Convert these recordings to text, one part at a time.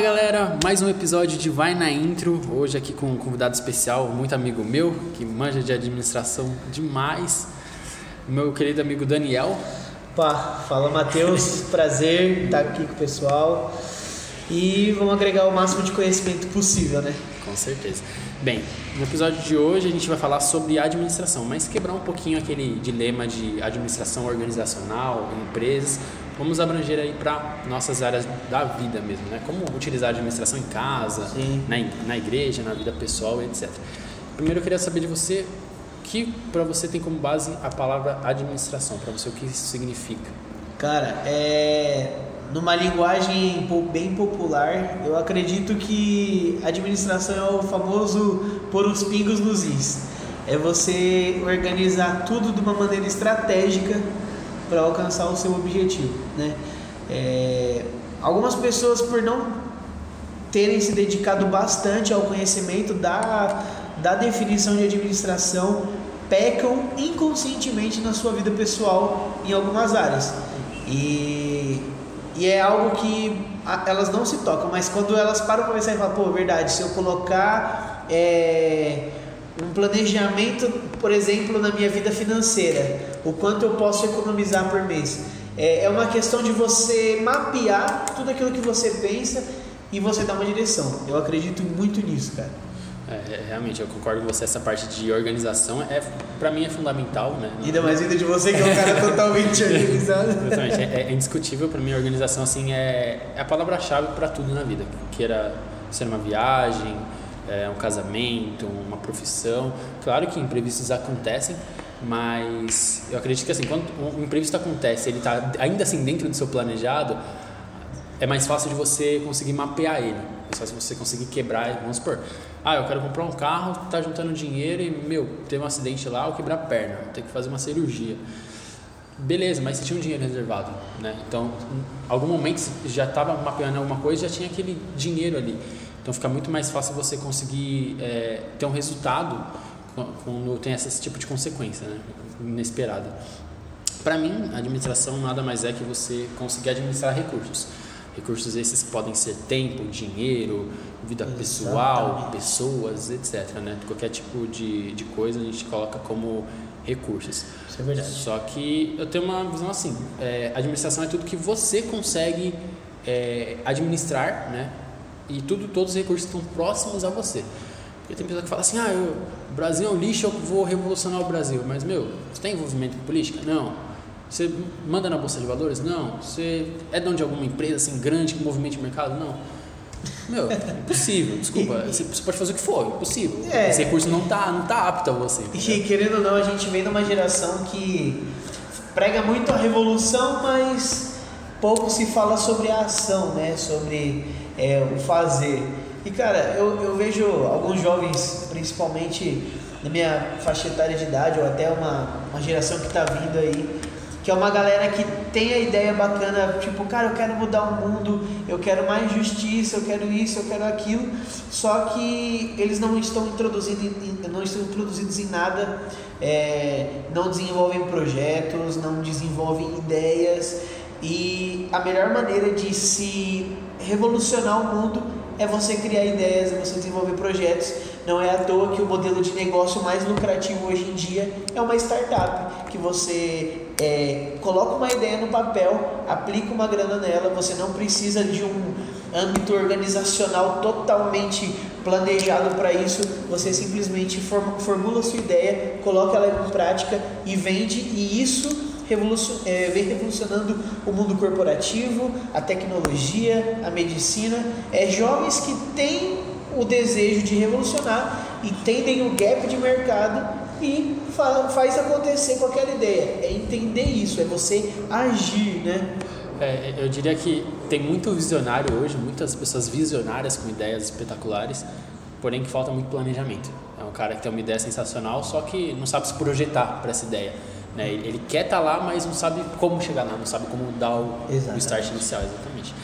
Fala galera, mais um episódio de Vai na Intro. Hoje aqui com um convidado especial, muito amigo meu, que manja de administração demais. Meu querido amigo Daniel. Opa, fala Matheus, prazer estar aqui com o pessoal. E vamos agregar o máximo de conhecimento possível, né? Com certeza. Bem, no episódio de hoje a gente vai falar sobre administração, mas quebrar um pouquinho aquele dilema de administração organizacional, empresas. Vamos abranger aí para nossas áreas da vida mesmo, né? Como utilizar a administração em casa, na, na igreja, na vida pessoal, etc. Primeiro eu queria saber de você que para você tem como base a palavra administração, para você o que isso significa? Cara, é numa linguagem bem popular, eu acredito que administração é o famoso pôr os pingos nos is. É você organizar tudo de uma maneira estratégica para alcançar o seu objetivo, né? É, algumas pessoas por não terem se dedicado bastante ao conhecimento da, da definição de administração pecam inconscientemente na sua vida pessoal em algumas áreas. E e é algo que elas não se tocam, mas quando elas param para pensar e falam, pô, verdade, se eu colocar é, um planejamento, por exemplo, na minha vida financeira, o quanto eu posso economizar por mês. É, é uma questão de você mapear tudo aquilo que você pensa e você dar uma direção. Eu acredito muito nisso, cara. É, é, realmente, eu concordo com você. Essa parte de organização, é, para mim, é fundamental. Né? Ainda mais ainda de você, que é um cara totalmente organizado. Exatamente. É, é, indiscutível para mim. A organização assim, é, é a palavra-chave para tudo na vida. Queira ser uma viagem, é, um casamento, uma profissão. Claro que imprevistos acontecem, mas eu acredito que assim, quando um imprevisto acontece, ele está ainda assim dentro do seu planejado, é mais fácil de você conseguir mapear ele. É só se você conseguir quebrar, vamos supor, ah, eu quero comprar um carro, tá juntando dinheiro e, meu, teve um acidente lá, eu quebrar a perna, vou ter que fazer uma cirurgia. Beleza, mas você tinha um dinheiro reservado, né? Então, em algum momento já estava mapeando alguma coisa, já tinha aquele dinheiro ali. Então, fica muito mais fácil você conseguir é, ter um resultado quando tem esse tipo de consequência, né? Inesperada. Para mim, administração nada mais é que você conseguir administrar recursos. Recursos esses podem ser tempo, dinheiro, vida Exatamente. pessoal, pessoas, etc. Né? Qualquer tipo de, de coisa a gente coloca como recursos. Isso é verdade. Só que eu tenho uma visão assim: é, administração é tudo que você consegue é, administrar, né? E tudo, todos os recursos estão próximos a você. Porque tem pessoa que fala assim: ah, eu, o Brasil é um lixo, eu vou revolucionar o Brasil. Mas, meu, você tem envolvimento em política? Não. Você manda na bolsa de valores? Não. Você é dono de alguma empresa assim grande que movimente o mercado? Não. Meu, impossível, desculpa. Você pode fazer o que for, impossível. É. Esse recurso não tá, não tá apto a você. E querendo ou não, a gente vem de uma geração que prega muito a revolução, mas pouco se fala sobre a ação, né? Sobre é, o fazer. E cara, eu, eu vejo alguns jovens, principalmente na minha faixa etária de idade, ou até uma, uma geração que está vindo aí, que é uma galera que tem a ideia bacana, tipo, cara, eu quero mudar o mundo, eu quero mais justiça, eu quero isso, eu quero aquilo, só que eles não estão introduzidos em, não estão introduzidos em nada, é, não desenvolvem projetos, não desenvolvem ideias. E a melhor maneira de se revolucionar o mundo é você criar ideias, é você desenvolver projetos. Não é à toa que o modelo de negócio mais lucrativo hoje em dia é uma startup, que você é, coloca uma ideia no papel, aplica uma grana nela, você não precisa de um âmbito organizacional totalmente planejado para isso, você simplesmente formula sua ideia, coloca ela em prática e vende, e isso é, vem revolucionando o mundo corporativo, a tecnologia, a medicina. É jovens que têm o desejo de revolucionar, entendem o gap de mercado e fa faz acontecer aquela ideia. É entender isso, é você agir, né? É, eu diria que tem muito visionário hoje, muitas pessoas visionárias com ideias espetaculares, porém que falta muito planejamento. É um cara que tem uma ideia sensacional, só que não sabe se projetar para essa ideia. Né? Ele, quer estar tá lá, mas não sabe como chegar lá, não sabe como dar o, o start inicial, exatamente.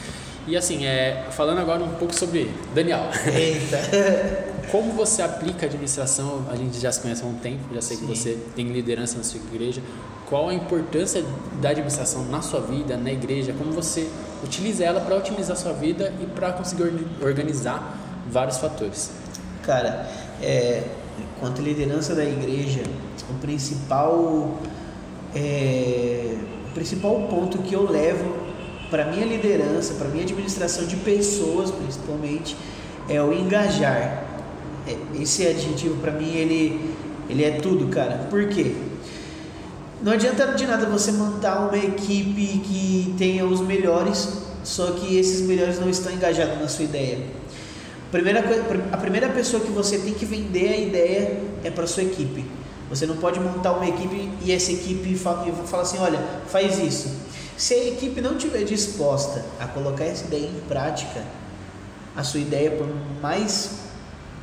E assim, é, falando agora um pouco sobre Daniel. Eita! como você aplica a administração? A gente já se conhece há um tempo, já sei Sim. que você tem liderança na sua igreja. Qual a importância da administração na sua vida, na igreja? Como você utiliza ela para otimizar a sua vida e para conseguir organizar vários fatores? Cara, é, quanto à liderança da igreja, o principal, é, o principal ponto que eu levo para minha liderança, para minha administração de pessoas, principalmente, é o engajar. É, esse adjetivo para mim ele ele é tudo, cara. Por quê? Não adianta de nada você montar uma equipe que tenha os melhores, só que esses melhores não estão engajados na sua ideia. Primeira, a primeira pessoa que você tem que vender a ideia é para sua equipe. Você não pode montar uma equipe e essa equipe fala, fala assim, olha, faz isso. Se a equipe não estiver disposta a colocar essa ideia em prática, a sua ideia, por mais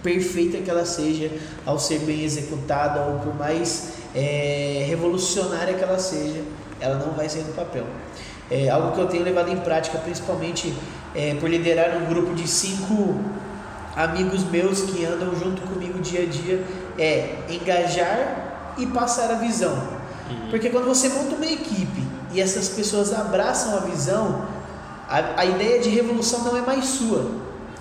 perfeita que ela seja, ao ser bem executada, ou por mais é, revolucionária que ela seja, ela não vai sair do papel. É algo que eu tenho levado em prática, principalmente é, por liderar um grupo de cinco amigos meus que andam junto comigo dia a dia é engajar e passar a visão. Uhum. Porque quando você monta uma equipe e essas pessoas abraçam a visão, a, a ideia de revolução não é mais sua,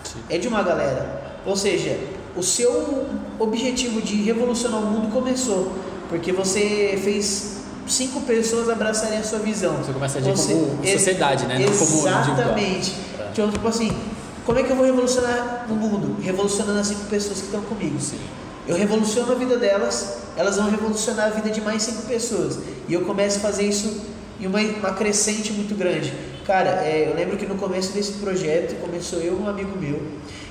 Sim. é de uma galera. Ou seja, o seu objetivo de revolucionar o mundo começou porque você fez cinco pessoas abraçarem a sua visão. Você começa a agir você, como sociedade, né? Exatamente. Então, tipo assim, como é que eu vou revolucionar o mundo? Revolucionando as cinco pessoas que estão comigo. Sim. Eu revoluciono a vida delas, elas vão revolucionar a vida de mais cinco pessoas. E eu começo a fazer isso em uma, uma crescente muito grande. Cara, é, eu lembro que no começo desse projeto começou eu e um amigo meu.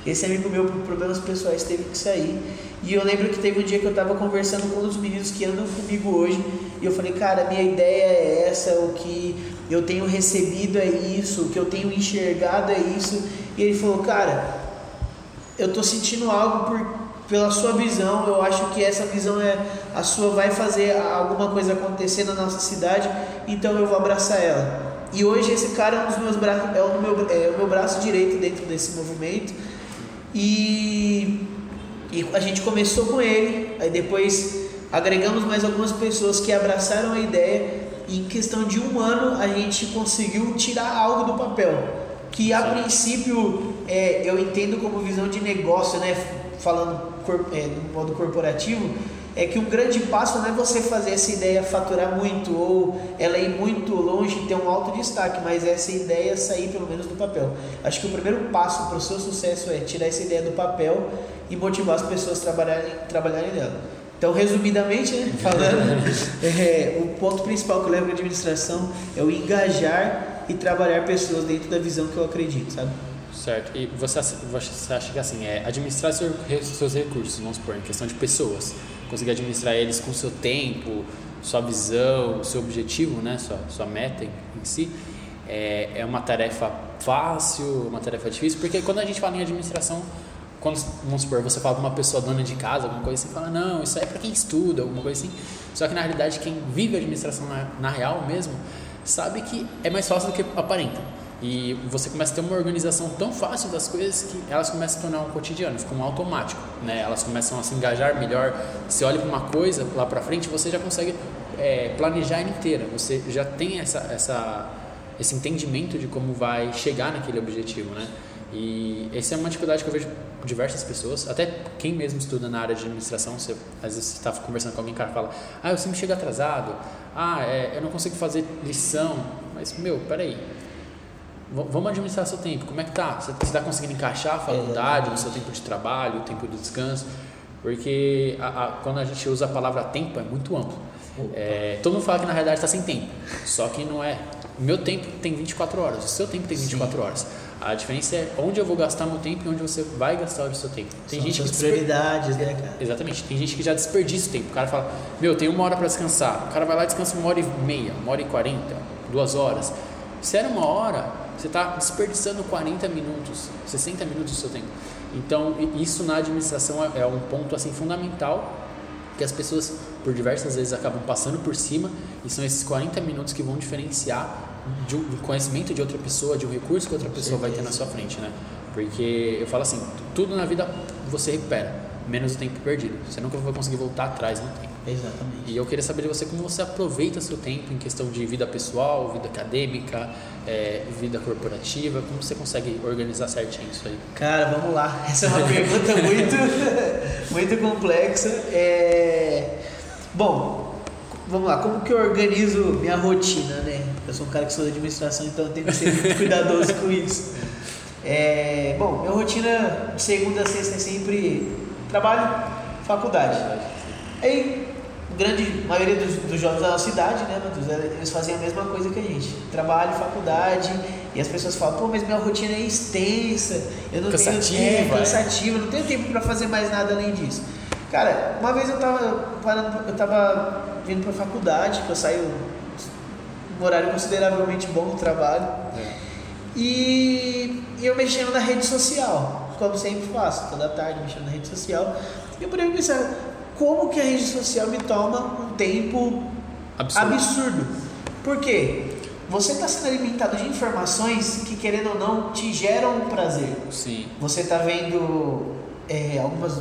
Esse amigo meu, por problemas pessoais, teve que sair. E eu lembro que teve um dia que eu estava conversando com um dos meninos que andam comigo hoje. E eu falei, cara, minha ideia é essa, o que eu tenho recebido é isso, o que eu tenho enxergado é isso. E ele falou, cara, eu estou sentindo algo por, pela sua visão, eu acho que essa visão é a sua vai fazer alguma coisa acontecer na nossa cidade, então eu vou abraçar ela. E hoje esse cara é um dos meus braços, é o meu, é o meu braço direito dentro desse movimento. E, e a gente começou com ele, aí depois agregamos mais algumas pessoas que abraçaram a ideia. E em questão de um ano a gente conseguiu tirar algo do papel que a princípio é, eu entendo como visão de negócio, né? Falando é, no modo corporativo, é que um grande passo não é você fazer essa ideia faturar muito ou ela ir muito longe e ter um alto destaque, mas essa ideia sair pelo menos do papel. Acho que o primeiro passo para o seu sucesso é tirar essa ideia do papel e motivar as pessoas a trabalharem, trabalharem nela. Então, resumidamente, né, falando, é, o ponto principal que eu levo para a administração é o engajar e trabalhar pessoas dentro da visão que eu acredito, sabe? Certo. E você, você acha que assim, é administrar seus recursos, vamos supor, em questão de pessoas, conseguir administrar eles com seu tempo, sua visão, seu objetivo, né, sua, sua meta em, em si, é, é uma tarefa fácil, uma tarefa difícil, porque quando a gente fala em administração, quando, vamos supor, você fala com uma pessoa dona de casa, alguma coisa assim, fala, não, isso é para quem estuda, alguma coisa assim. Só que na realidade, quem vive a administração na, na real mesmo, sabe que é mais fácil do que aparenta. E você começa a ter uma organização tão fácil das coisas que elas começam a tornar um cotidiano, fica um automático, né? Elas começam a se engajar melhor. Você olha para uma coisa lá para frente, você já consegue é, planejar ela inteira. Você já tem essa, essa, esse entendimento de como vai chegar naquele objetivo, né? E essa é uma dificuldade que eu vejo com diversas pessoas, até quem mesmo estuda na área de administração, você, às vezes você está conversando com alguém, cara fala, ah, eu sempre chego atrasado, ah, é, eu não consigo fazer lição, mas, meu, peraí, vamos administrar seu tempo, como é que tá? Você está conseguindo encaixar a faculdade, o seu tempo de trabalho, o tempo de descanso? Porque a, a, quando a gente usa a palavra tempo é muito amplo. É, todo mundo fala que na realidade está sem tempo, só que não é. Meu tempo tem 24 horas, o seu tempo tem 24 Sim. horas. A diferença é onde eu vou gastar meu tempo e onde você vai gastar o seu tempo. Tem São gente que prioridades, né, cara? Exatamente. Tem gente que já desperdiça o tempo. O cara fala, meu, tem uma hora para descansar. O cara vai lá e descansa uma hora e meia, uma hora e quarenta, duas horas. Se era uma hora, você está desperdiçando 40 minutos, 60 minutos do seu tempo. Então, isso na administração é, é um ponto assim fundamental que as pessoas por diversas vezes acabam passando por cima e são esses 40 minutos que vão diferenciar de um conhecimento de outra pessoa, de um recurso que outra pessoa vai ter na sua frente, né? Porque eu falo assim, tudo na vida você recupera. menos o tempo perdido. Você nunca vai conseguir voltar atrás no tempo. Exatamente. E eu queria saber de você como você aproveita seu tempo em questão de vida pessoal, vida acadêmica, é, vida corporativa, como você consegue organizar certinho isso aí? Cara, vamos lá. Essa é uma pergunta muito, muito complexa. É... Bom, vamos lá. Como que eu organizo minha rotina, né? Eu sou um cara que sou da administração, então eu tenho que ser muito cuidadoso com isso. É... Bom, minha rotina de segunda a sexta é sempre trabalho, faculdade. Aí grande maioria dos, dos jovens da nossa cidade, né, Matheus, eles fazem a mesma coisa que a gente. Trabalho, faculdade, e as pessoas falam, pô, mas minha rotina é extensa, eu não cansativa, tenho tempo, é cansativa, não tenho tempo para fazer mais nada além disso. Cara, uma vez eu tava parando, eu tava vindo pra faculdade, que eu saio um horário consideravelmente bom do trabalho. É. E, e eu mexendo na rede social, como sempre faço, toda tarde mexendo na rede social. E eu poderia pensar, como que a rede social me toma um tempo absurdo. absurdo. Por quê? Você está sendo alimentado de informações que, querendo ou não, te geram um prazer. Sim. Você está vendo é, algumas,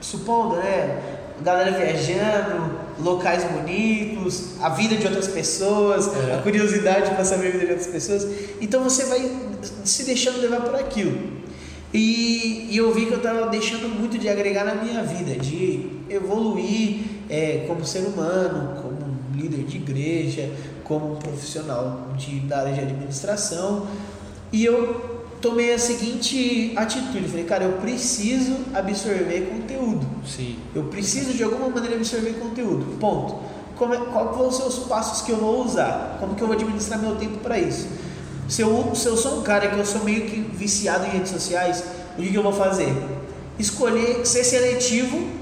supondo, né? Galera viajando, locais bonitos, a vida de outras pessoas, é. a curiosidade para saber a vida de outras pessoas. Então você vai se deixando levar por aquilo. E, e eu vi que eu estava deixando muito de agregar na minha vida, de evoluir é, como ser humano, como líder de igreja, como um profissional de, da área de administração. E eu tomei a seguinte atitude, falei, cara, eu preciso absorver conteúdo. Sim. Eu preciso de alguma maneira absorver conteúdo. Ponto. Como é, qual vão ser os passos que eu vou usar? Como que eu vou administrar meu tempo para isso? Se eu, se eu sou um cara que eu sou meio que viciado em redes sociais, o que, que eu vou fazer? Escolher ser seletivo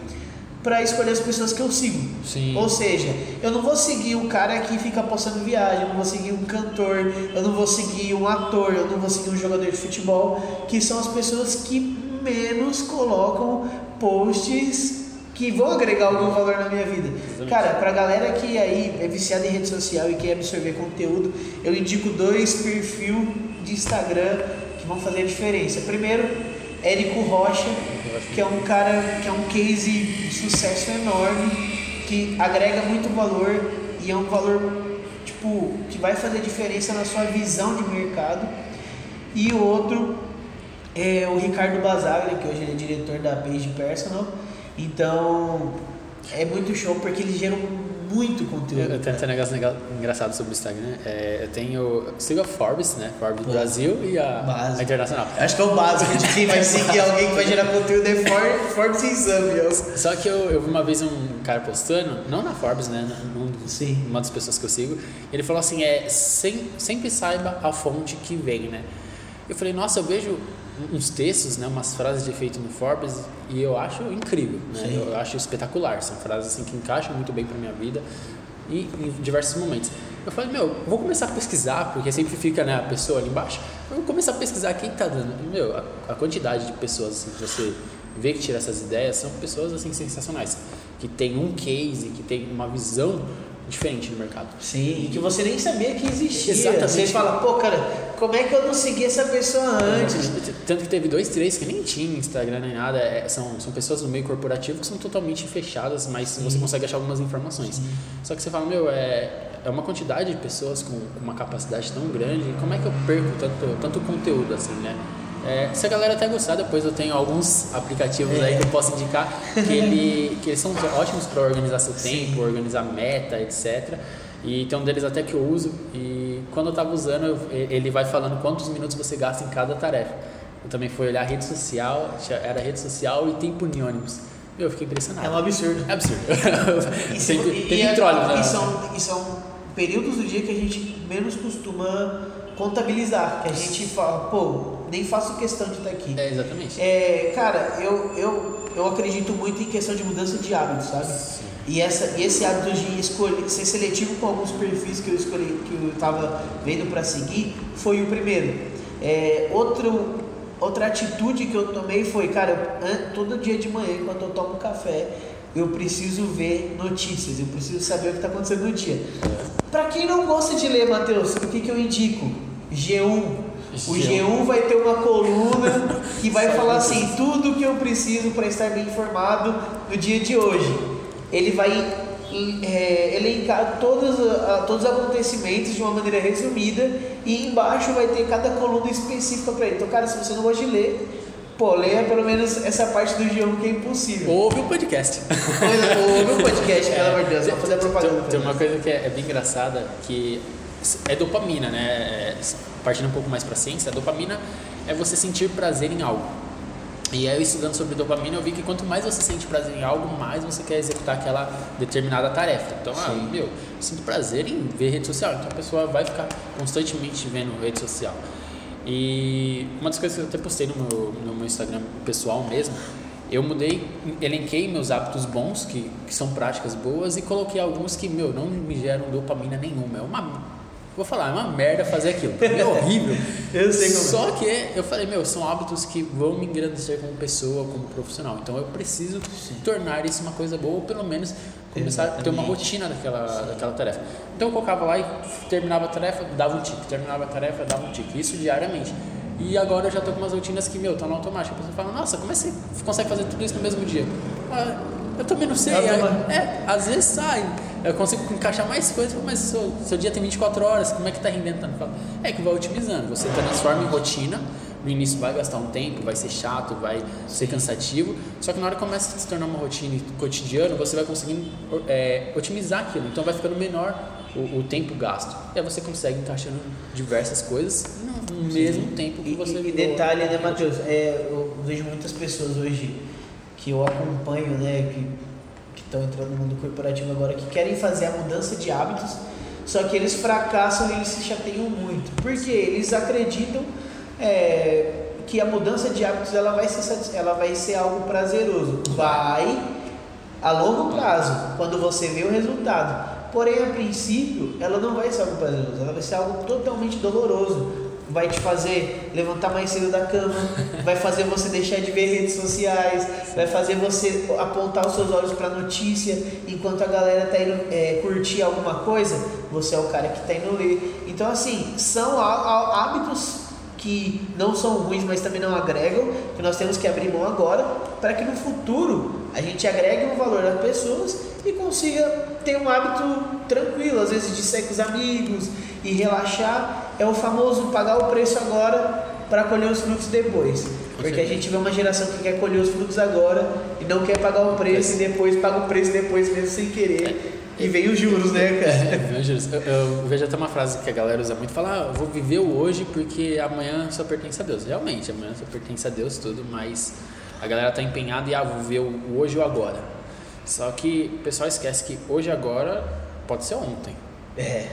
para escolher as pessoas que eu sigo. Sim. Ou seja, eu não vou seguir um cara que fica postando viagem, eu não vou seguir um cantor, eu não vou seguir um ator, eu não vou seguir um jogador de futebol, que são as pessoas que menos colocam posts que vão agregar algum valor na minha vida. Exatamente. Cara, pra galera que aí é viciada em rede social e quer absorver conteúdo, eu indico dois perfis de Instagram que vão fazer a diferença. Primeiro, Érico Rocha, que é um cara que é um case de sucesso enorme, que agrega muito valor e é um valor tipo que vai fazer diferença na sua visão de mercado. E o outro é o Ricardo Basaglia, que hoje é diretor da Page Personal. Então é muito show porque eles geram muito conteúdo. Eu, tenho um negócio engraçado sobre o Instagram. É, eu tenho. Sigo a Forbes, né? Forbes Bom, Brasil e a, a, Internacional. Acho que é o básico de quem vai seguir alguém que vai gerar conteúdo é Forbes e Zambia. Só que eu, eu vi uma vez um cara postando, não na Forbes, né? Num, Sim. Uma das pessoas que eu sigo. Ele falou assim: é, sem, sempre saiba a fonte que vem, né? Eu falei, nossa, eu vejo uns textos, né, umas frases de efeito no Forbes e eu acho incrível, né? Eu acho espetacular, são frases assim que encaixam muito bem para minha vida e em diversos momentos. Eu falei, meu, vou começar a pesquisar, porque sempre fica né, a pessoa ali embaixo. Eu vou começar a pesquisar quem está dando. E, meu, a, a, quantidade de pessoas assim, que você vê que tira essas ideias são pessoas assim sensacionais, que tem um case, que tem uma visão diferente no mercado. Sim, e que você nem sabia que existia. Exatamente. Você fala, pô, cara, como é que eu não segui essa pessoa antes? Tanto que teve dois, três que nem tinham Instagram nem nada. É, são, são pessoas no meio corporativo que são totalmente fechadas, mas Sim. você consegue achar algumas informações. Sim. Só que você fala, meu, é, é uma quantidade de pessoas com, com uma capacidade tão grande, como é que eu perco tanto, tanto conteúdo assim, né? É, se a galera até gostar, depois eu tenho alguns aplicativos é. aí que eu posso indicar que, ele, que eles são ótimos para organizar seu tempo, Sim. organizar meta, etc. E tem um deles até que eu uso e quando eu estava usando, eu, ele vai falando quantos minutos você gasta em cada tarefa. Eu também fui olhar rede social, era rede social e tempo em ônibus. Eu fiquei impressionado. É um absurdo. É absurdo. E, tem, e, tem e, é né? E são, e são períodos do dia que a gente menos costuma contabilizar, que a gente fala, pô, nem faço questão de estar aqui. É, exatamente. É, cara, eu, eu, eu acredito muito em questão de mudança de hábitos, sabe? Sim. E, essa, esse hábito de escolher, ser seletivo com alguns perfis que eu escolhi, que eu estava vendo para seguir, foi o primeiro. É, outro, outra atitude que eu tomei foi, cara, eu, todo dia de manhã, enquanto eu tomo café, eu preciso ver notícias, eu preciso saber o que está acontecendo no dia. Para quem não gosta de ler, Matheus, o que, que eu indico? G1, O G1 vai ter uma coluna que vai falar assim: tudo que eu preciso para estar bem informado no dia de hoje. Ele vai é, elencar todos, todos os acontecimentos de uma maneira resumida e embaixo vai ter cada coluna específica para ele. Então, cara, se você não gosta de ler, pô, leia pelo menos essa parte do G1 que é impossível. Ouve o podcast. Ouve o podcast, pelo amor de Deus, vou fazer a propaganda. Tem, tem uma coisa que é, é bem engraçada que é dopamina, né? É, partindo um pouco mais para a ciência, a dopamina é você sentir prazer em algo. E aí, estudando sobre dopamina, eu vi que quanto mais você sente prazer em algo, mais você quer executar aquela determinada tarefa. Então, ah, meu, eu sinto prazer em ver rede social. Então, a pessoa vai ficar constantemente vendo rede social. E uma das coisas que eu até postei no meu, no meu Instagram pessoal mesmo, eu mudei, elenquei meus hábitos bons, que, que são práticas boas, e coloquei alguns que, meu, não me geram dopamina nenhuma. É uma Vou falar, é uma merda fazer aquilo. É horrível. eu sei como. Só que eu falei, meu, são hábitos que vão me engrandecer como pessoa, como profissional. Então eu preciso Sim. tornar isso uma coisa boa, ou pelo menos começar Exatamente. a ter uma rotina daquela, daquela tarefa. Então eu colocava lá e terminava a tarefa, dava um tique. Terminava a tarefa, dava um tique. Isso diariamente. E agora eu já tô com umas rotinas que, meu, estão no automático. A pessoa fala, nossa, como é que você consegue fazer tudo isso no mesmo dia? Ah, eu também não sei. É, é, às vezes sai eu consigo encaixar mais coisas, mas seu, seu dia tem 24 horas, como é que está rendendo tanto? É que vai otimizando, você transforma em rotina, no início vai gastar um tempo, vai ser chato, vai ser cansativo, só que na hora que começa a se tornar uma rotina cotidiana, você vai conseguindo é, otimizar aquilo, então vai ficando menor o, o, tempo gasto. E aí você consegue encaixando diversas coisas no, mesmo tempo que você... E, e detalhe, né, Matheus, é, eu vejo muitas pessoas hoje que eu acompanho, né, que estão entrando no mundo corporativo agora que querem fazer a mudança de hábitos, só que eles fracassam e eles se chateiam muito, porque eles acreditam é, que a mudança de hábitos ela vai ser, ela vai ser algo prazeroso. Vai a longo prazo, quando você vê o resultado. Porém, a princípio, ela não vai ser algo prazeroso, ela vai ser algo totalmente doloroso vai te fazer levantar mais cedo da cama, vai fazer você deixar de ver redes sociais, vai fazer você apontar os seus olhos para notícia, enquanto a galera tá indo é, curtir alguma coisa, você é o cara que tá indo ler. Então assim, são hábitos que não são ruins, mas também não agregam, que nós temos que abrir mão agora, para que no futuro a gente agregue um valor às pessoas e consiga ter um hábito tranquilo, às vezes de ser com os amigos e relaxar é o famoso pagar o preço agora para colher os frutos depois. Porque a gente vê uma geração que quer colher os frutos agora e não quer pagar o preço e depois paga o preço depois mesmo sem querer. E vem os juros, né, cara? É, vem os juros. Eu, eu, vejo até uma frase que a galera usa muito, fala, ah, vou viver o hoje porque amanhã só pertence a Deus. Realmente, amanhã só pertence a Deus tudo, mas a galera tá empenhada e ah, vou viver o hoje ou agora. Só que o pessoal esquece que hoje agora pode ser ontem. É.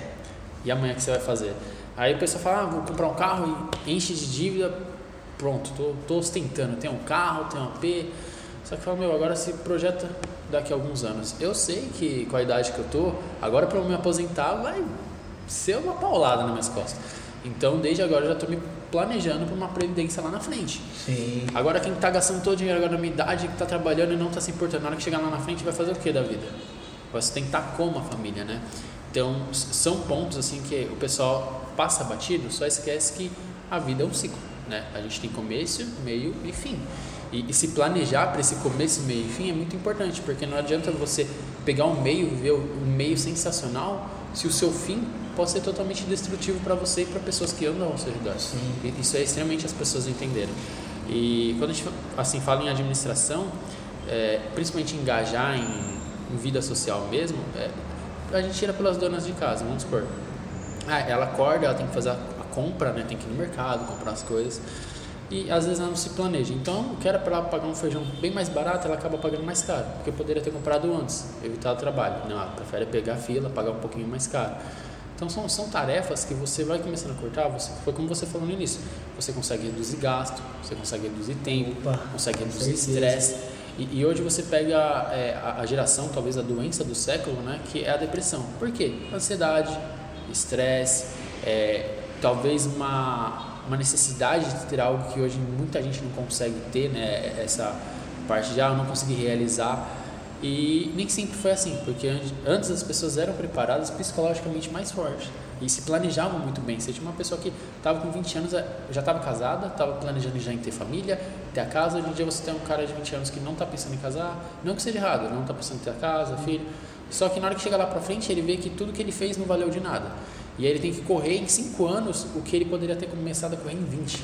E amanhã que você vai fazer? Aí o pessoal fala, ah, vou comprar um carro e enche de dívida, pronto, tô, tô ostentando, tenho um carro, tenho um AP. Só que fala, meu, agora se projeta daqui a alguns anos. Eu sei que com a idade que eu tô, agora para eu me aposentar vai ser uma paulada nas minhas costas. Então, desde agora eu já estou me planejando para uma previdência lá na frente. Sim. Agora, quem está gastando todo o dinheiro agora na minha idade, que está trabalhando e não está se importando, na hora que chegar lá na frente, vai fazer o que da vida? Vai sustentar como a família, né? Então, são pontos assim que o pessoal passa batido, só esquece que a vida é um ciclo, né? A gente tem começo, meio e fim. E, e se planejar para esse começo, meio e fim é muito importante, porque não adianta você pegar um meio, ver um meio sensacional, se o seu fim pode ser totalmente destrutivo para você e para pessoas que andam ao seu redor. Sim. Isso é extremamente as pessoas entenderem. E quando a gente assim fala em administração, é, principalmente engajar em, em vida social mesmo, é, a gente tira pelas donas de casa, vamos supor. Ah, ela acorda, ela tem que fazer a compra, né? Tem que ir no mercado, comprar as coisas. E às vezes ela não se planeja. Então, o que era para ela pagar um feijão bem mais barato, ela acaba pagando mais caro, porque poderia ter comprado antes, evitar o trabalho. Não, ela prefere pegar a fila, pagar um pouquinho mais caro. Então, são, são tarefas que você vai começando a cortar. Você, foi como você falou no início: você consegue reduzir gasto, você consegue reduzir tempo, Opa, consegue reduzir estresse. E, e, hoje você pega é, a, a geração, talvez a doença do século, né, que é a depressão. Por quê? Ansiedade, estresse, é, talvez uma, uma necessidade de ter algo que hoje muita gente não consegue ter, né? Essa parte de ah, não consegui realizar. E nem sempre foi assim, porque antes as pessoas eram preparadas psicologicamente mais fortes e se planejavam muito bem. Você tinha uma pessoa que estava com 20 anos, já estava casada, estava planejando já em ter família, ter a casa. Hoje em dia você tem um cara de 20 anos que não está pensando em casar, não que seja errado, não está pensando em ter a casa, filho. Só que na hora que chega lá para frente, ele vê que tudo que ele fez não valeu de nada. E aí ele tem que correr em 5 anos o que ele poderia ter começado a correr em 20.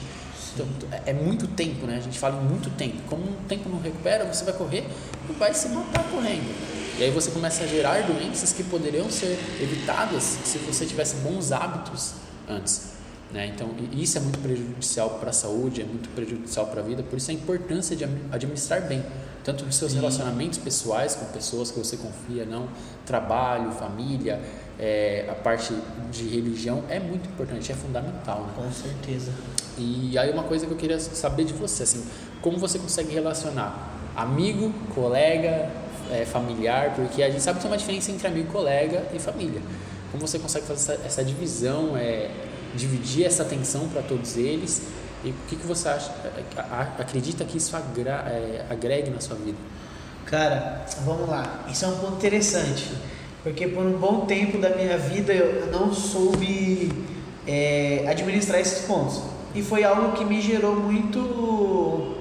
Então, é muito tempo, né? A gente fala em muito tempo. Como o tempo não recupera, você vai correr e vai se matar correndo. E aí você começa a gerar doenças que poderiam ser evitadas se você tivesse bons hábitos antes. Né? Então, isso é muito prejudicial para a saúde, é muito prejudicial para a vida, por isso a importância de administrar bem, tanto os seus Sim. relacionamentos pessoais com pessoas que você confia, não, trabalho, família, é, a parte de religião é muito importante, é fundamental. Né? Com certeza. E aí uma coisa que eu queria saber de você, assim, como você consegue relacionar amigo, colega, é, familiar, porque a gente sabe que tem uma diferença entre amigo, colega e família. Como você consegue fazer essa, essa divisão, é, dividir essa atenção para todos eles e o que, que você acha, acredita que isso agra, é, agregue na sua vida? Cara, vamos lá. Isso é um ponto interessante, porque por um bom tempo da minha vida eu não soube é, administrar esses pontos. E foi algo que me gerou muito,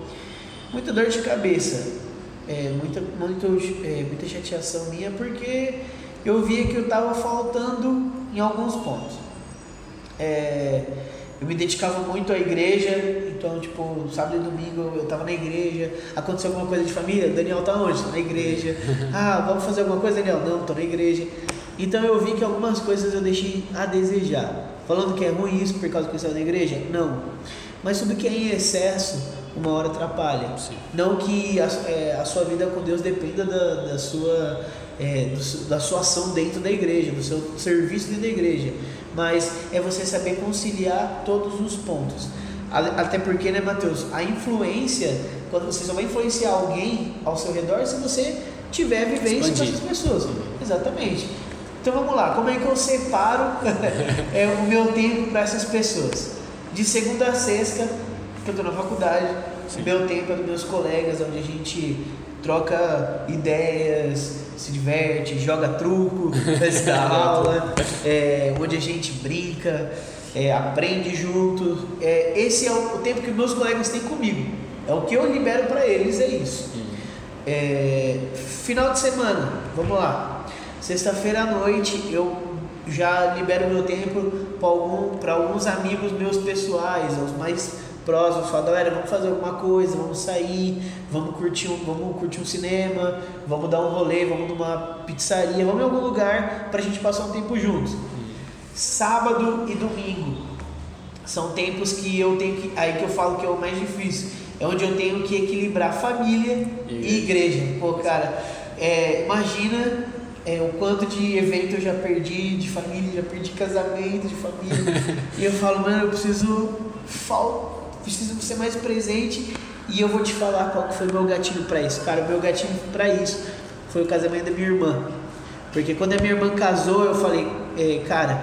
muita dor de cabeça, é, muita, muito, é, muita chateação minha, porque eu via que eu estava faltando em alguns pontos. É, eu me dedicava muito à igreja, então, tipo, sábado e domingo eu estava na igreja, aconteceu alguma coisa de família, Daniel tá onde? Tá na igreja. Ah, vamos fazer alguma coisa, Daniel? Não, tô na igreja. Então eu vi que algumas coisas eu deixei a desejar. Falando que é ruim isso por causa que eu estava na igreja? Não. Mas tudo que é em excesso, uma hora atrapalha. Sim. Não que a, é, a, sua vida com Deus dependa da, da sua, é, do, da sua ação dentro da igreja, do seu serviço dentro da igreja mas é você saber conciliar todos os pontos. Até porque, né, Mateus, a influência, quando você só vai influenciar alguém ao seu redor se você tiver vivência com essas pessoas. Exatamente. Então vamos lá, como é que eu separo é, o meu tempo para essas pessoas? De segunda a sexta, que eu estou na faculdade, Sim. meu tempo é dos meus colegas, onde a gente troca ideias, se diverte, joga truco antes da aula, é, onde a gente brinca, é, aprende junto. É, esse é o, o, tempo que meus colegas têm comigo. É o que eu libero para eles, é isso. É, final de semana, vamos lá. Sexta-feira à noite eu já libero meu tempo para algum, alguns amigos meus pessoais, os mais próximos, fala, galera, vamos fazer alguma coisa, vamos sair, vamos curtir um, vamos curtir um cinema, vamos dar um rolê, vamos numa pizzaria, vamos em algum lugar para a gente passar um tempo juntos. Sábado e domingo são tempos que eu tenho que, aí que eu falo que é o mais difícil, é onde eu tenho que equilibrar família e, e igreja. Pô, cara, é, imagina é, o quanto de evento eu já perdi, de família, já perdi casamento de família. e eu falo, mano, eu preciso faltar preciso ser mais presente e eu vou te falar qual foi o meu gatilho para isso. Cara, o meu gatilho para isso foi o casamento da minha irmã. Porque quando a minha irmã casou, eu falei, é, cara,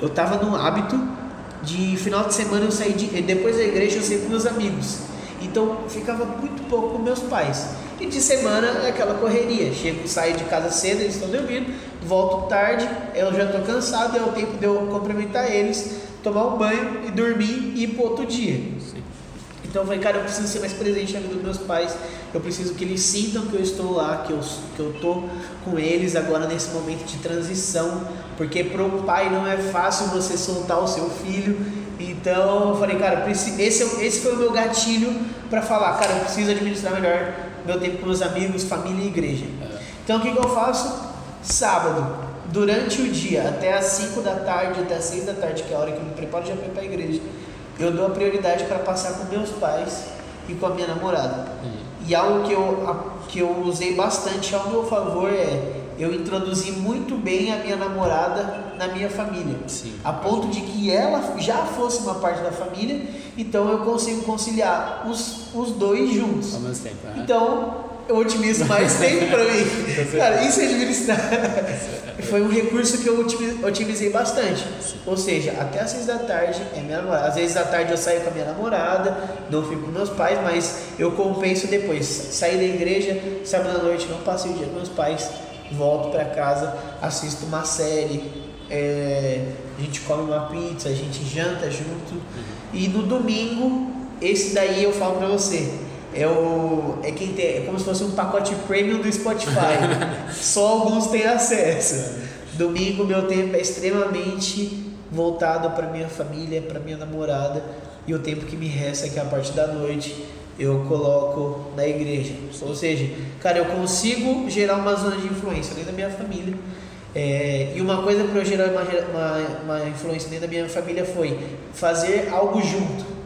eu tava no hábito de final de semana eu sair de, depois da igreja eu saí com meus amigos. Então ficava muito pouco com meus pais. E de semana é aquela correria. Chego, saio de casa cedo, eles estão dormindo, volto tarde, eu já estou cansado, é o tempo de eu cumprimentar eles, tomar um banho e dormir e ir pro outro dia. Então eu falei, cara, eu preciso ser mais presente na vida dos meus pais. Eu preciso que eles sintam que eu estou lá, que eu, que eu tô com eles agora nesse momento de transição. Porque para um pai não é fácil você soltar o seu filho. Então eu falei, cara, esse, esse foi o meu gatilho para falar, cara, eu preciso administrar melhor meu tempo com meus amigos, família e igreja. Então o que, que eu faço? Sábado, durante o dia, até as 5 da tarde, até as 6 da tarde, que é a hora que eu me preparo já para ir para a igreja eu dou a prioridade para passar com meus pais e com a minha namorada. E algo que eu, que eu usei bastante ao meu favor é eu introduzi muito bem a minha namorada na minha família. Sim. A ponto de que ela já fosse uma parte da família, então eu consigo conciliar os, os dois juntos. Ao mesmo tempo. Então, eu otimizo mais tempo para mim. Cara, isso é administrar. Foi um recurso que eu otimizei bastante. Ou seja, até às seis da tarde é minha namorada. Às vezes à tarde eu saio com a minha namorada, não fico com meus pais, mas eu compenso depois. Sair da igreja, sábado à noite, não passei o dia com meus pais, volto para casa, assisto uma série, é, a gente come uma pizza, a gente janta junto. Uhum. E no domingo, esse daí eu falo para você é, o, é, quem tem, é como se fosse um pacote premium do Spotify. Só alguns têm acesso. Domingo, meu tempo é extremamente voltado para minha família, para minha namorada. E o tempo que me resta, que é a parte da noite, eu coloco na igreja. Ou seja, cara, eu consigo gerar uma zona de influência dentro da minha família. É, e uma coisa para eu gerar uma, uma, uma influência dentro da minha família foi fazer algo junto.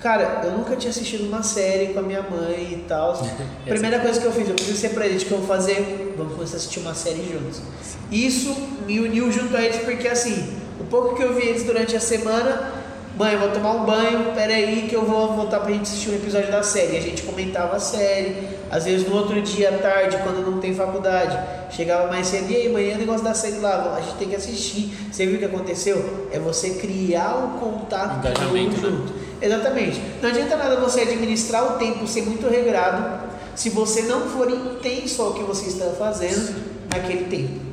Cara, eu nunca tinha assistido uma série com a minha mãe e tal. Primeira coisa que eu fiz, eu ser pra eles, que eu vou fazer, vamos começar a assistir uma série juntos. Isso me uniu junto a eles porque assim, o pouco que eu vi eles durante a semana, mãe, eu vou tomar um banho, peraí que eu vou voltar pra gente assistir um episódio da série. A gente comentava a série, às vezes no outro dia à tarde, quando não tem faculdade, chegava mais cedo, e aí, mãe, o negócio da série lá, a gente tem que assistir. Você viu o que aconteceu? É você criar o contato Engajamento, né? junto. Né? Exatamente. Não adianta nada você administrar o tempo, ser muito regrado, se você não for intenso ao que você está fazendo naquele tempo.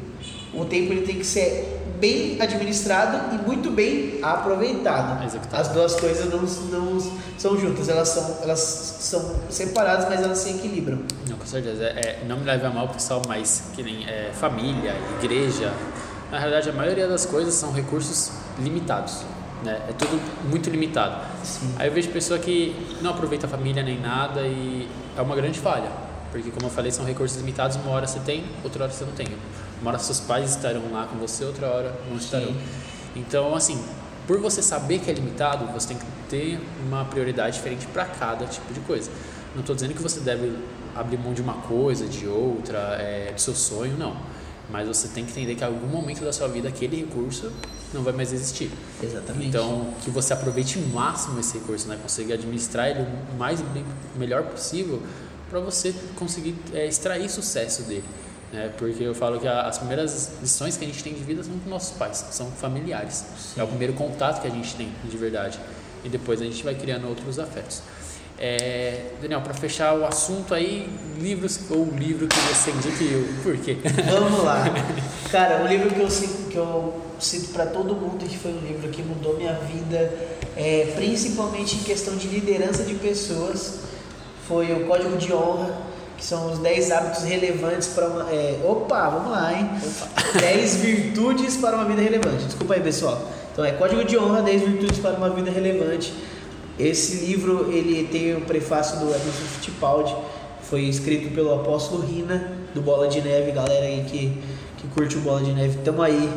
O tempo ele tem que ser bem administrado e muito bem aproveitado. Executado. As duas coisas não, não são juntas, elas são, elas são separadas, mas elas se equilibram. Não, com certeza. É, não me leve a mal, pessoal, mas que nem é, família, igreja. Na realidade, a maioria das coisas são recursos limitados. Né? É tudo muito limitado. Sim. Aí eu vejo pessoa que não aproveita a família nem nada e é uma grande falha. Porque, como eu falei, são recursos limitados. Uma hora você tem, outra hora você não tem. Uma hora seus pais estarão lá com você, outra hora não estarão. Sim. Então, assim, por você saber que é limitado, você tem que ter uma prioridade diferente para cada tipo de coisa. Não estou dizendo que você deve abrir mão de uma coisa, de outra, é, do seu sonho, não mas você tem que entender que em algum momento da sua vida aquele recurso não vai mais existir. Exatamente. Então, que você aproveite o máximo esse recurso, né? Consiga administrar ele o mais bem, melhor possível para você conseguir é, extrair sucesso dele. Né? Porque eu falo que a, as primeiras lições que a gente tem de vida são com nossos pais, são familiares. Sim. É o primeiro contato que a gente tem de verdade. E depois a gente vai criando outros afetos. É, Daniel, para fechar o assunto aí, livros ou livro que você indica e eu, por quê? Vamos lá. Cara, o livro que eu sinto, que eu sinto para todo mundo que foi um livro que mudou minha vida, é, principalmente em questão de liderança de pessoas, foi o Código de Honra, que são os 10 hábitos relevantes para uma. É, opa, vamos lá, hein? Opa. 10 virtudes para uma vida relevante. Desculpa aí, pessoal. Então é Código de Honra, 10 virtudes para uma vida relevante esse livro ele tem o prefácio do Emerson Fittipaldi, foi escrito pelo apóstolo Rina, do Bola de Neve, galera aí que, que curte o Bola de Neve, tamo aí.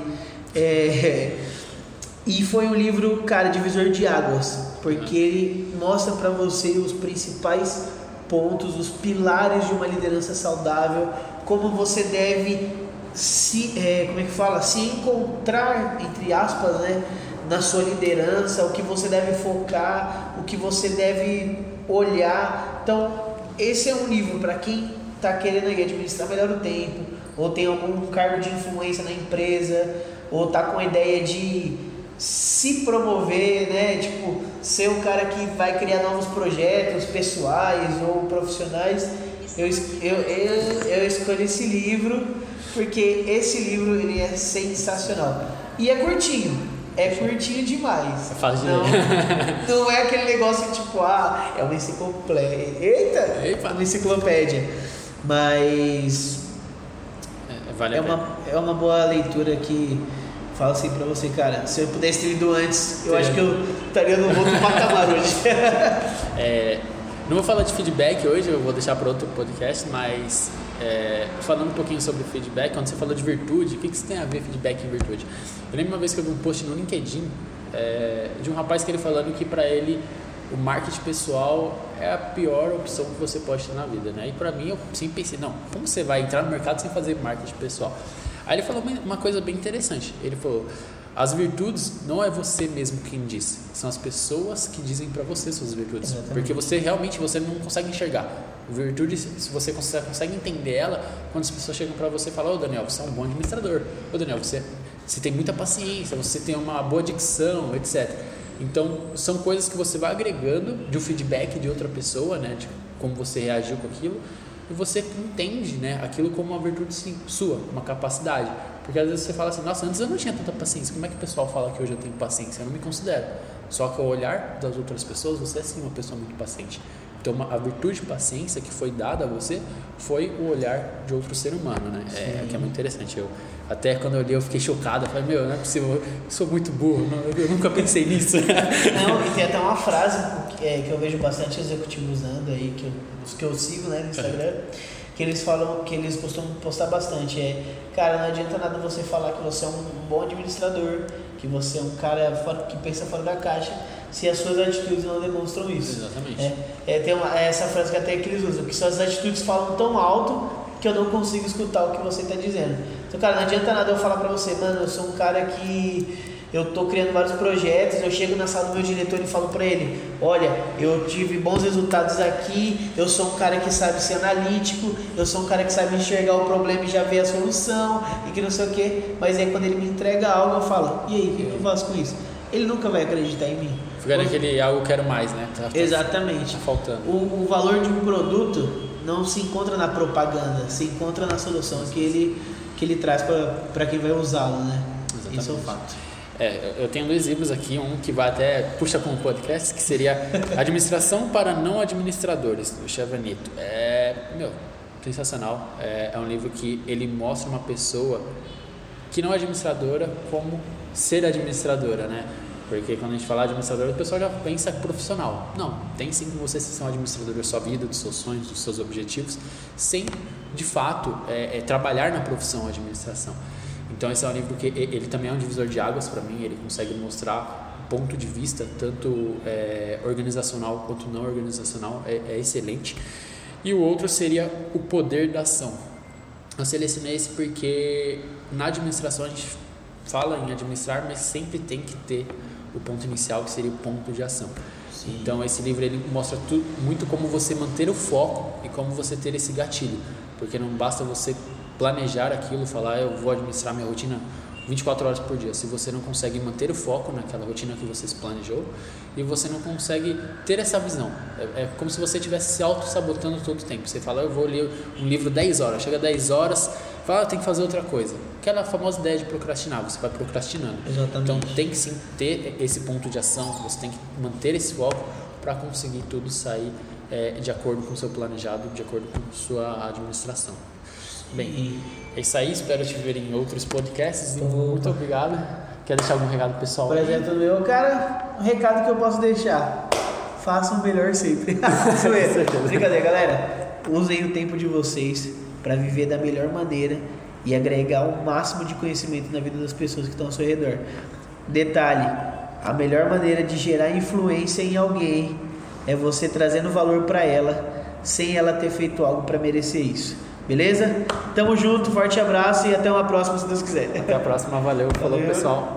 É, e foi um livro, cara, divisor de águas, porque ele mostra para você os principais pontos, os pilares de uma liderança saudável, como você deve se, é, como é que fala, se encontrar, entre aspas, né, na sua liderança, o que você deve focar, o que você deve olhar. Então, esse é um livro para quem está querendo administrar melhor o tempo, ou tem algum cargo de influência na empresa, ou está com a ideia de se promover, né? Tipo, ser o cara que vai criar novos projetos pessoais ou profissionais. Eu, eu, eu, eu escolhi esse livro porque esse livro ele é sensacional. E é curtinho, é curtinho demais. É fácil não, não é aquele negócio tipo, ah, é uma enciclopédia. Eita! Eita. Uma enciclopédia. Mas. É, vale é, uma, é uma boa leitura que fala assim pra você, cara. Se eu pudesse ter lido antes, eu Sim. acho que eu estaria no outro patamar hoje. é, não vou falar de feedback hoje, eu vou deixar para outro podcast, mas é, falando um pouquinho sobre feedback, quando você falou de virtude, o que, que você tem a ver feedback e virtude? Eu lembro uma vez que eu vi um post no LinkedIn é, de um rapaz que ele falando que para ele o marketing pessoal é a pior opção que você pode ter na vida, né? E para mim eu sempre pensei, não, como você vai entrar no mercado sem fazer marketing pessoal? Aí ele falou uma coisa bem interessante. Ele falou: As virtudes não é você mesmo quem diz, são as pessoas que dizem para você suas virtudes. Exatamente. Porque você realmente você não consegue enxergar. Virtude, se você consegue, consegue entender ela, quando as pessoas chegam para você e falam: Ô Daniel, você é um bom administrador. Ô Daniel, você, você tem muita paciência, você tem uma boa dicção, etc. Então, são coisas que você vai agregando de um feedback de outra pessoa, né, de como você reagiu com aquilo, e você entende né, aquilo como uma virtude sua, uma capacidade. Porque às vezes você fala assim, nossa, antes eu não tinha tanta paciência, como é que o pessoal fala que hoje eu tenho paciência? Eu não me considero. Só que ao olhar das outras pessoas, você é sim uma pessoa muito paciente. Então, uma, a virtude de paciência que foi dada a você foi o olhar de outro ser humano, né? É, que é muito interessante. Eu, até quando eu li, eu fiquei chocado. Eu falei, meu, não é possível, eu sou muito burro, não, eu nunca pensei nisso. Não, e tem até uma frase que, é, que eu vejo bastante executivos usando aí, que eu, os que eu sigo né, no Instagram, que eles falam, que eles costumam postar bastante. É, cara, não adianta nada você falar que você é um bom administrador, que você é um cara que pensa fora da caixa, se as suas atitudes não demonstram isso. Exatamente. É, é, tem uma, é essa frase que até que eles usam, que suas atitudes falam tão alto que eu não consigo escutar o que você está dizendo. Então, cara, não adianta nada eu falar pra você, mano, eu sou um cara que eu tô criando vários projetos, eu chego na sala do meu diretor e falo pra ele, olha, eu tive bons resultados aqui, eu sou um cara que sabe ser analítico, eu sou um cara que sabe enxergar o problema e já ver a solução, e que não sei o que, mas aí quando ele me entrega algo, eu falo, e aí, o que eu faço com isso? Ele nunca vai acreditar em mim. Fica naquele algo quero mais, né? Tá, tá- Exatamente. Tá faltando. O, o valor de um produto não se encontra na propaganda, se encontra na solução que ele, que ele traz para quem vai usá-lo, né? Exatamente. Isso é um fato. É, eu tenho dois livros aqui, um que vai até puxa com o podcast, que seria Administração para Não Administradores, do Chevanito. É, meu, sensacional. É, é um livro que ele mostra uma pessoa que não é administradora como ser administradora, né? Porque quando a gente fala administrador, o pessoal já pensa profissional. Não, tem sim que você ser um administrador da sua vida, dos seus sonhos, dos seus objetivos, sem, de fato, é, é, trabalhar na profissão administração. Então esse é um livro que ele também é um divisor de águas para mim, ele consegue mostrar ponto de vista, tanto é, organizacional quanto não organizacional, é, é excelente. E o outro seria o poder da ação. Eu selecionei esse porque na administração a gente fala em administrar, mas sempre tem que ter o ponto inicial, que seria o ponto de ação. Sim. Então esse livro ele mostra muito como você manter o foco e como você ter esse gatilho, porque não basta você planejar aquilo, falar eu vou administrar minha rotina 24 horas por dia, se você não consegue manter o foco naquela rotina que você se planejou e você não consegue ter essa visão. É, é como se você estivesse se auto-sabotando todo o tempo. Você fala, eu vou ler um livro 10 horas, chega 10 horas, fala, ah, tem que fazer outra coisa. Aquela famosa ideia de procrastinar, você vai procrastinando. Exatamente. Então tem que sim ter esse ponto de ação, você tem que manter esse foco para conseguir tudo sair é, de acordo com o seu planejado, de acordo com sua administração. Bem, é isso aí, espero te ver em outros podcasts e Opa. muito obrigado. Quer deixar algum recado pessoal? Por exemplo, meu cara, um recado que eu posso deixar. Façam o melhor sempre. Brincadeira, galera. Usem o tempo de vocês para viver da melhor maneira e agregar o máximo de conhecimento na vida das pessoas que estão ao seu redor. Detalhe: a melhor maneira de gerar influência em alguém é você trazendo valor para ela sem ela ter feito algo para merecer isso. Beleza? Tamo junto, forte abraço e até uma próxima se Deus quiser. Até a próxima, valeu, falou Valeu. pessoal.